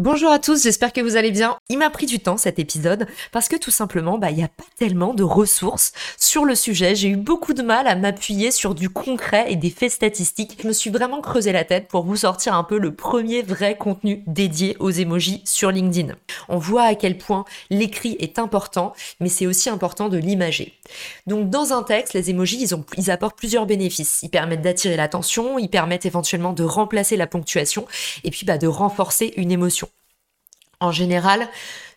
Bonjour à tous, j'espère que vous allez bien. Il m'a pris du temps cet épisode parce que tout simplement, bah, il n'y a pas tellement de ressources sur le sujet. J'ai eu beaucoup de mal à m'appuyer sur du concret et des faits statistiques. Je me suis vraiment creusé la tête pour vous sortir un peu le premier vrai contenu dédié aux emojis sur LinkedIn. On voit à quel point l'écrit est important, mais c'est aussi important de l'imager. Donc dans un texte, les emojis, ils, apportent plusieurs bénéfices. Ils permettent d'attirer l'attention, ils permettent éventuellement de remplacer la ponctuation et puis bah, de renforcer une émotion. En général,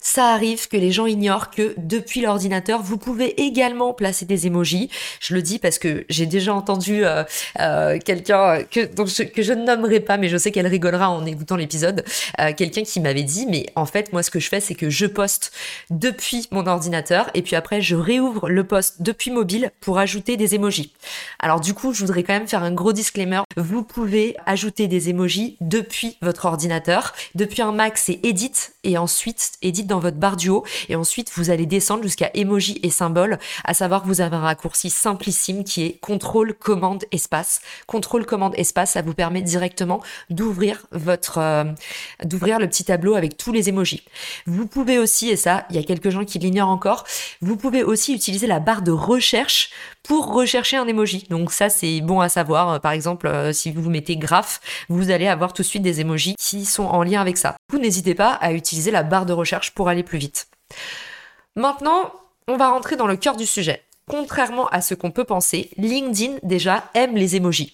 ça arrive que les gens ignorent que depuis l'ordinateur, vous pouvez également placer des emojis. Je le dis parce que j'ai déjà entendu euh, euh, quelqu'un que donc que je ne nommerai pas, mais je sais qu'elle rigolera en écoutant l'épisode. Euh, quelqu'un qui m'avait dit, mais en fait, moi, ce que je fais, c'est que je poste depuis mon ordinateur et puis après, je réouvre le poste depuis mobile pour ajouter des emojis. Alors du coup, je voudrais quand même faire un gros disclaimer. Vous pouvez ajouter des emojis depuis votre ordinateur. Depuis un Mac, c'est Edit et ensuite Edit dans votre barre du haut et ensuite vous allez descendre jusqu'à emoji et symbole, à savoir que vous avez un raccourci simplissime qui est contrôle commande espace. Contrôle commande espace, ça vous permet directement d'ouvrir votre euh, d'ouvrir le petit tableau avec tous les emojis. Vous pouvez aussi et ça, il y a quelques gens qui l'ignorent encore, vous pouvez aussi utiliser la barre de recherche pour rechercher un emoji. Donc ça c'est bon à savoir. Par exemple, euh, si vous mettez graphe, vous allez avoir tout de suite des emojis qui sont en lien avec ça. Vous n'hésitez pas à utiliser la barre de recherche pour aller plus vite. Maintenant, on va rentrer dans le cœur du sujet. Contrairement à ce qu'on peut penser, LinkedIn déjà aime les emojis.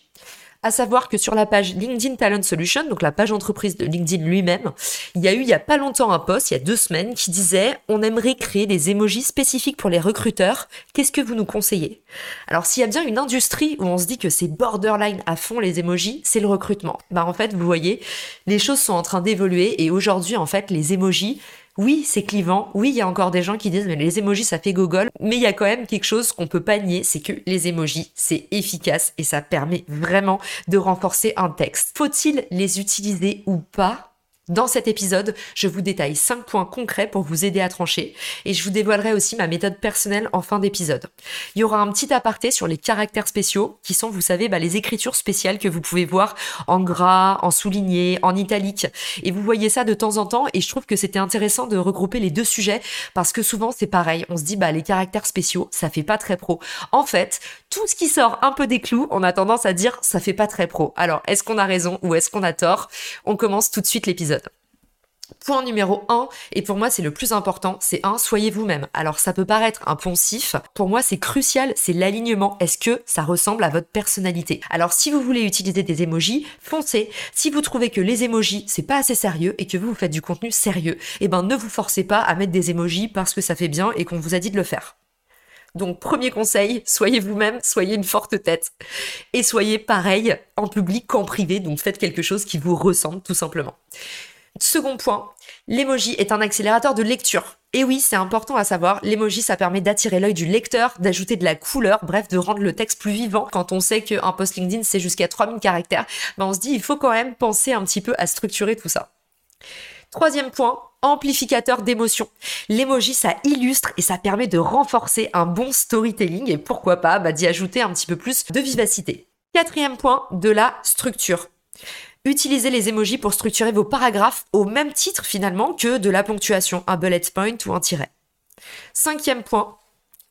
À savoir que sur la page LinkedIn Talent Solution, donc la page entreprise de LinkedIn lui-même, il y a eu il y a pas longtemps un post, il y a deux semaines, qui disait on aimerait créer des emojis spécifiques pour les recruteurs. Qu'est-ce que vous nous conseillez? Alors s'il y a bien une industrie où on se dit que c'est borderline à fond les emojis, c'est le recrutement. Bah en fait, vous voyez, les choses sont en train d'évoluer et aujourd'hui en fait les emojis oui, c'est clivant. Oui, il y a encore des gens qui disent mais les emojis ça fait gogol. Mais il y a quand même quelque chose qu'on peut pas nier, c'est que les emojis c'est efficace et ça permet vraiment de renforcer un texte. Faut-il les utiliser ou pas? Dans cet épisode, je vous détaille 5 points concrets pour vous aider à trancher et je vous dévoilerai aussi ma méthode personnelle en fin d'épisode. Il y aura un petit aparté sur les caractères spéciaux qui sont, vous savez, bah, les écritures spéciales que vous pouvez voir en gras, en souligné, en italique. Et vous voyez ça de temps en temps et je trouve que c'était intéressant de regrouper les deux sujets parce que souvent c'est pareil. On se dit, bah, les caractères spéciaux, ça fait pas très pro. En fait, tout ce qui sort un peu des clous, on a tendance à dire, ça fait pas très pro. Alors, est-ce qu'on a raison ou est-ce qu'on a tort? On commence tout de suite l'épisode. Point numéro 1, et pour moi c'est le plus important, c'est un, soyez vous-même. Alors ça peut paraître un poncif, pour moi c'est crucial, c'est l'alignement. Est-ce que ça ressemble à votre personnalité? Alors si vous voulez utiliser des emojis, foncez. Si vous trouvez que les emojis c'est pas assez sérieux et que vous, vous faites du contenu sérieux, eh ben ne vous forcez pas à mettre des emojis parce que ça fait bien et qu'on vous a dit de le faire. Donc premier conseil, soyez vous-même, soyez une forte tête. Et soyez pareil en public qu'en privé, donc faites quelque chose qui vous ressemble tout simplement. Second point, l'emoji est un accélérateur de lecture. Et oui, c'est important à savoir, l'emoji ça permet d'attirer l'œil du lecteur, d'ajouter de la couleur, bref, de rendre le texte plus vivant. Quand on sait qu'un post LinkedIn c'est jusqu'à 3000 caractères, ben on se dit il faut quand même penser un petit peu à structurer tout ça. Troisième point, amplificateur d'émotion. L'emoji, ça illustre et ça permet de renforcer un bon storytelling et pourquoi pas bah, d'y ajouter un petit peu plus de vivacité. Quatrième point, de la structure. Utilisez les emojis pour structurer vos paragraphes au même titre finalement que de la ponctuation, un bullet point ou un tiret. Cinquième point,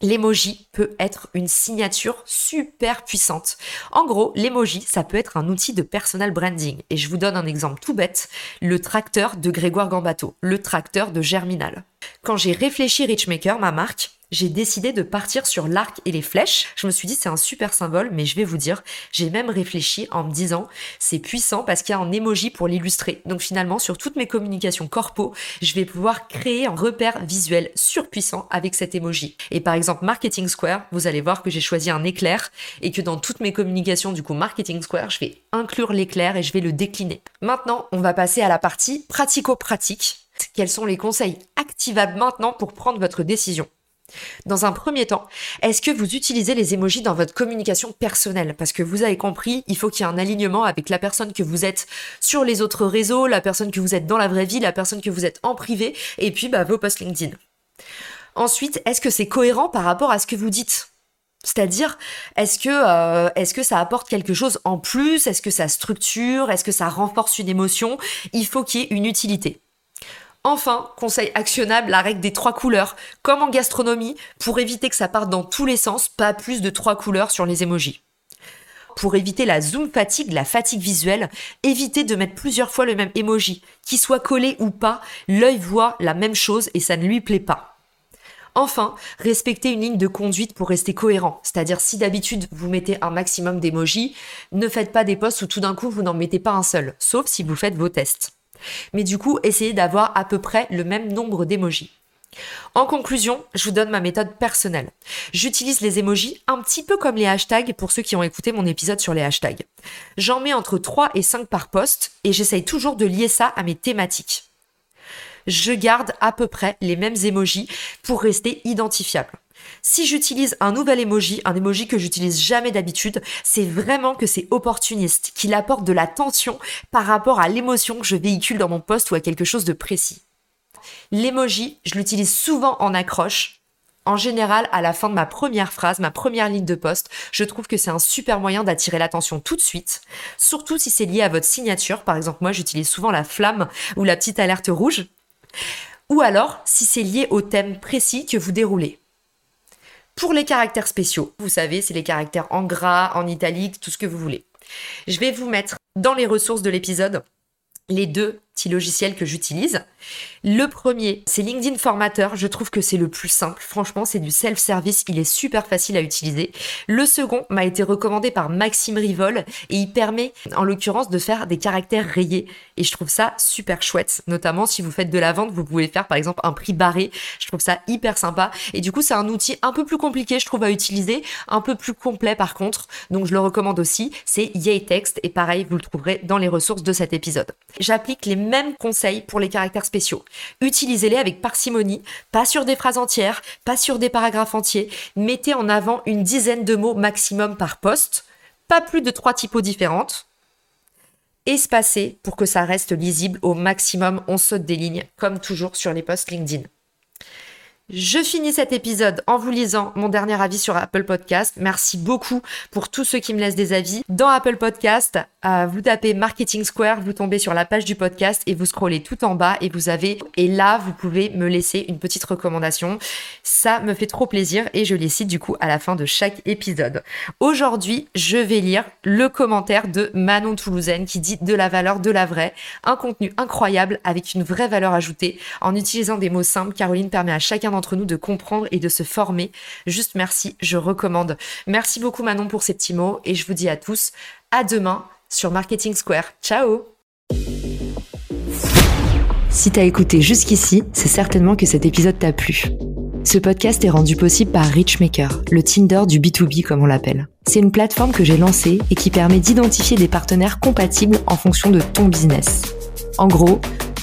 L'emoji peut être une signature super puissante. En gros, l'emoji, ça peut être un outil de personal branding. Et je vous donne un exemple tout bête, le tracteur de Grégoire Gambato, le tracteur de Germinal. Quand j'ai réfléchi Richmaker, ma marque, j'ai décidé de partir sur l'arc et les flèches. Je me suis dit c'est un super symbole, mais je vais vous dire, j'ai même réfléchi en me disant c'est puissant parce qu'il y a un emoji pour l'illustrer. Donc finalement, sur toutes mes communications corpo, je vais pouvoir créer un repère visuel surpuissant avec cet emoji. Et par exemple, Marketing Square, vous allez voir que j'ai choisi un éclair et que dans toutes mes communications du coup Marketing Square, je vais inclure l'éclair et je vais le décliner. Maintenant, on va passer à la partie pratico-pratique. Quels sont les conseils activables maintenant pour prendre votre décision? Dans un premier temps, est-ce que vous utilisez les émojis dans votre communication personnelle? Parce que vous avez compris, il faut qu'il y ait un alignement avec la personne que vous êtes sur les autres réseaux, la personne que vous êtes dans la vraie vie, la personne que vous êtes en privé, et puis bah, vos posts LinkedIn. Ensuite, est-ce que c'est cohérent par rapport à ce que vous dites? C'est-à-dire, euh, est-ce que ça apporte quelque chose en plus? Est-ce que ça structure? Est-ce que ça renforce une émotion? Il faut qu'il y ait une utilité. Enfin, conseil actionnable, la règle des trois couleurs, comme en gastronomie, pour éviter que ça parte dans tous les sens, pas plus de trois couleurs sur les émojis. Pour éviter la zoom fatigue, la fatigue visuelle, évitez de mettre plusieurs fois le même emoji. Qu'il soit collé ou pas, l'œil voit la même chose et ça ne lui plaît pas. Enfin, respectez une ligne de conduite pour rester cohérent. C'est-à-dire, si d'habitude vous mettez un maximum d'émojis, ne faites pas des posts où tout d'un coup vous n'en mettez pas un seul, sauf si vous faites vos tests. Mais du coup, essayez d'avoir à peu près le même nombre d'émojis. En conclusion, je vous donne ma méthode personnelle. J'utilise les émojis un petit peu comme les hashtags pour ceux qui ont écouté mon épisode sur les hashtags. J'en mets entre 3 et 5 par poste et j'essaye toujours de lier ça à mes thématiques. Je garde à peu près les mêmes émojis pour rester identifiable. Si j'utilise un nouvel emoji, un emoji que j'utilise jamais d'habitude, c'est vraiment que c'est opportuniste, qu'il apporte de la tension par rapport à l'émotion que je véhicule dans mon poste ou à quelque chose de précis. L'emoji, je l'utilise souvent en accroche. En général, à la fin de ma première phrase, ma première ligne de poste, je trouve que c'est un super moyen d'attirer l'attention tout de suite, surtout si c'est lié à votre signature. Par exemple, moi, j'utilise souvent la flamme ou la petite alerte rouge. Ou alors, si c'est lié au thème précis que vous déroulez. Pour les caractères spéciaux, vous savez, c'est les caractères en gras, en italique, tout ce que vous voulez. Je vais vous mettre dans les ressources de l'épisode les deux logiciels que j'utilise. Le premier, c'est LinkedIn Formateur. Je trouve que c'est le plus simple. Franchement, c'est du self-service. Il est super facile à utiliser. Le second m'a été recommandé par Maxime Rivol et il permet, en l'occurrence, de faire des caractères rayés. Et je trouve ça super chouette. Notamment si vous faites de la vente, vous pouvez faire par exemple un prix barré. Je trouve ça hyper sympa. Et du coup, c'est un outil un peu plus compliqué, je trouve, à utiliser. Un peu plus complet par contre. Donc je le recommande aussi. C'est Yaytext. Et pareil, vous le trouverez dans les ressources de cet épisode. J'applique les mêmes conseils pour les caractères spéciaux. Utilisez-les avec parcimonie, pas sur des phrases entières, pas sur des paragraphes entiers. Mettez en avant une dizaine de mots maximum par poste, pas plus de trois typos différentes. Espacez pour que ça reste lisible au maximum. On saute des lignes, comme toujours sur les posts LinkedIn. Je finis cet épisode en vous lisant mon dernier avis sur Apple Podcast. Merci beaucoup pour tous ceux qui me laissent des avis. Dans Apple Podcast, euh, vous tapez Marketing Square, vous tombez sur la page du podcast et vous scrollez tout en bas et vous avez, et là, vous pouvez me laisser une petite recommandation. Ça me fait trop plaisir et je les cite du coup à la fin de chaque épisode. Aujourd'hui, je vais lire le commentaire de Manon Toulousaine qui dit de la valeur de la vraie, un contenu incroyable avec une vraie valeur ajoutée en utilisant des mots simples. Caroline permet à chacun entre nous de comprendre et de se former. Juste merci, je recommande. Merci beaucoup Manon pour ces petits mots et je vous dis à tous à demain sur Marketing Square. Ciao Si t'as écouté jusqu'ici, c'est certainement que cet épisode t'a plu. Ce podcast est rendu possible par Richmaker, le Tinder du B2B comme on l'appelle. C'est une plateforme que j'ai lancée et qui permet d'identifier des partenaires compatibles en fonction de ton business. En gros,